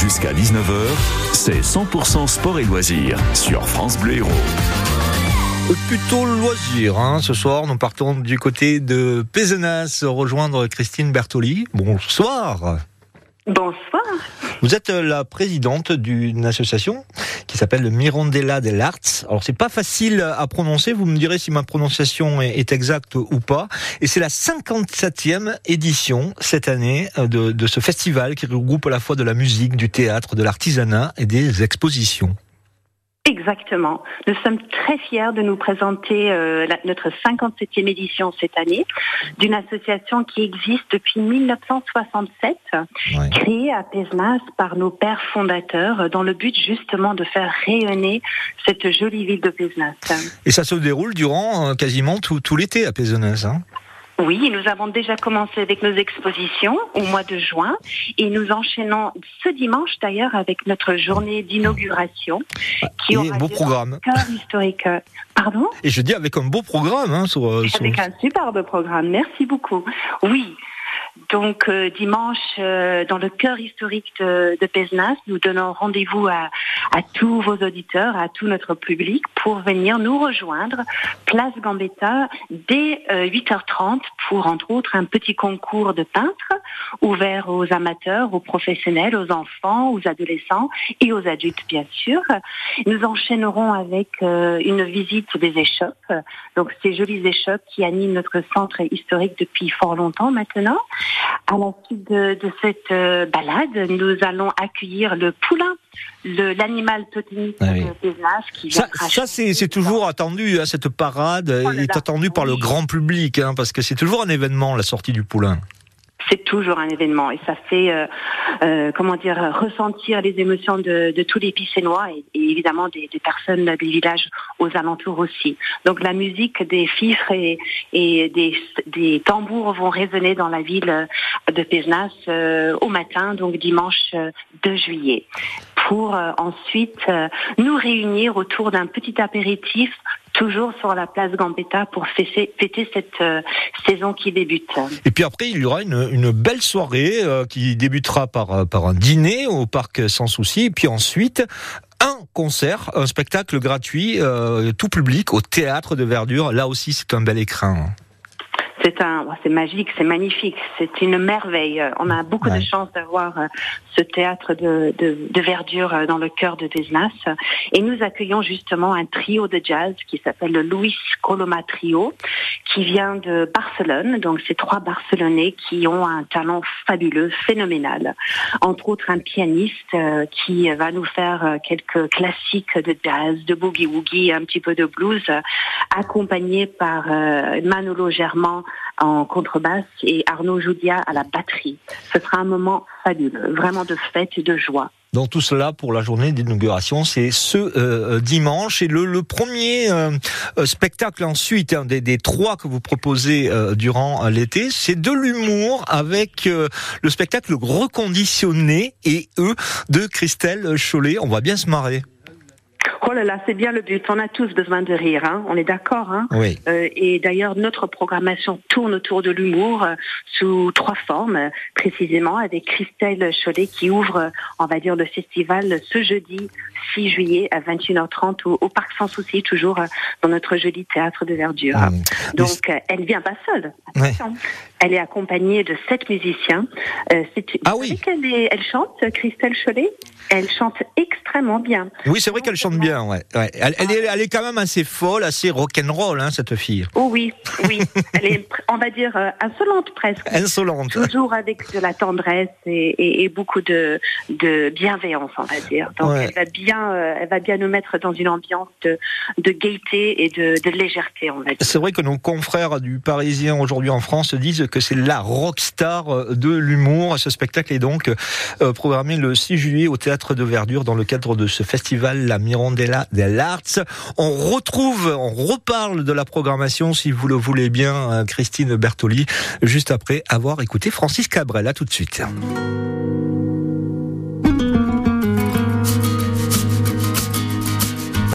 Jusqu'à 19h, c'est 100% sport et loisirs sur France Bleu Héros. Plutôt loisir, hein. ce soir nous partons du côté de Pézenas rejoindre Christine Bertoli. Bonsoir. Bonsoir. Vous êtes la présidente d'une association qui s'appelle le Mirandella del Arts. Alors c'est pas facile à prononcer, vous me direz si ma prononciation est exacte ou pas. Et c'est la 57e édition cette année de, de ce festival qui regroupe à la fois de la musique, du théâtre, de l'artisanat et des expositions. Exactement. Nous sommes très fiers de nous présenter euh, la, notre 57e édition cette année d'une association qui existe depuis 1967, ouais. créée à Pesnas par nos pères fondateurs dans le but justement de faire rayonner cette jolie ville de Pesnas. Et ça se déroule durant euh, quasiment tout, tout l'été à Pesnas. Hein oui, nous avons déjà commencé avec nos expositions au mois de juin et nous enchaînons ce dimanche d'ailleurs avec notre journée d'inauguration qui aura un beau programme. historique. Pardon? Et je dis avec un beau programme. Hein, sur, avec sur... un superbe programme, merci beaucoup. Oui, donc euh, dimanche, euh, dans le cœur historique de, de Pesnas, nous donnons rendez-vous à, à, tous vos auditeurs, à tout notre public, pour venir nous rejoindre, place Gambetta, dès euh, 8h30, pour entre autres un petit concours de peintres ouvert aux amateurs, aux professionnels, aux enfants, aux adolescents et aux adultes bien sûr. Nous enchaînerons avec euh, une visite des échoppes, donc ces jolies échoppes qui animent notre centre historique depuis fort longtemps maintenant. À la suite de, de cette euh, balade, nous allons accueillir le poulain, l'animal totémique ah oui. de Pézenas. Qui ça, ça c'est toujours attendu, hein, cette parade oh est attendue par le grand public, hein, parce que c'est toujours un événement, la sortie du poulain c'est toujours un événement et ça fait euh, euh, comment dire ressentir les émotions de, tous les Picénois et, évidemment des, personnes des villages aux alentours aussi. Donc la musique des fifres et, des, tambours vont résonner dans la ville de Pézenas euh, au matin, donc dimanche 2 juillet, pour ensuite nous réunir autour d'un petit apéritif toujours sur la place Gambetta pour fêter, cette euh, saison qui débute. Et puis après, il y aura une, belle soirée euh, qui débutera par, euh, par un dîner au parc Sans Souci, et puis ensuite un concert, un spectacle gratuit, tout public, au théâtre de Verdure. Là aussi, c'est un bel écrin. C'est un, c'est magique, c'est magnifique, c'est une merveille. On a beaucoup ouais. de chance d'avoir ce théâtre de, de, de, verdure dans le cœur de Desnas. Et nous accueillons justement un trio de jazz qui s'appelle le Luis Coloma Trio, qui vient de Barcelone. Donc, c'est trois Barcelonais qui ont un talent fabuleux, phénoménal. Entre autres, un pianiste euh, qui va nous faire euh, quelques classiques de jazz, de boogie-woogie, un petit peu de blues, accompagné par euh, Manolo Germain en contrebasse et Arnaud Joudia à la batterie. Ce sera un moment fabuleux, vraiment de fête et de joie. Donc tout cela pour la journée d'inauguration, c'est ce euh, dimanche. Et le, le premier euh, spectacle ensuite, hein, des, des, trois que vous proposez euh, durant l'été, c'est de l'humour avec le spectacle Reconditionné et eux de Christelle Chollet. On va bien se marrer. Oh là là, c'est bien le but. On a tous besoin de rire, hein. on est d'accord. Hein oui. euh, et d'ailleurs, notre programmation tourne autour de l'humour euh, sous trois formes, euh, précisément avec Christelle Chollet qui ouvre, on va dire, le festival ce jeudi 6 juillet à 21h30 au, au Parc Sans Souci, toujours euh, dans notre joli théâtre de verdure. Ah, Donc, elle vient pas seule. Ouais. Elle est accompagnée de sept musiciens. Euh, ah oui. Elle, est, elle chante, Christelle Chollet. Elle chante extrêmement bien. Oui, c'est vrai qu'elle chante bien. Ouais, ouais. Elle, elle, est, elle, est, quand même assez folle, assez rock'n'roll, hein, cette fille. Oh oui, oui. elle est, on va dire, euh, insolente presque. Insolente. Toujours avec de la tendresse et, et, et beaucoup de, de, bienveillance, on va dire. Donc ouais. elle va bien, euh, elle va bien nous mettre dans une ambiance de, de gaieté et de, de légèreté, on va dire. C'est vrai que nos confrères du Parisien aujourd'hui en France disent que c'est la rockstar de l'humour. Ce spectacle est donc euh, programmé le 6 juillet au De Verdure dans le cadre de ce festival La Mirandella del Arts. On retrouve, on reparle de la programmation si vous le voulez bien, Christine Bertoli, juste après avoir écouté Francis Cabrel. Tout de suite.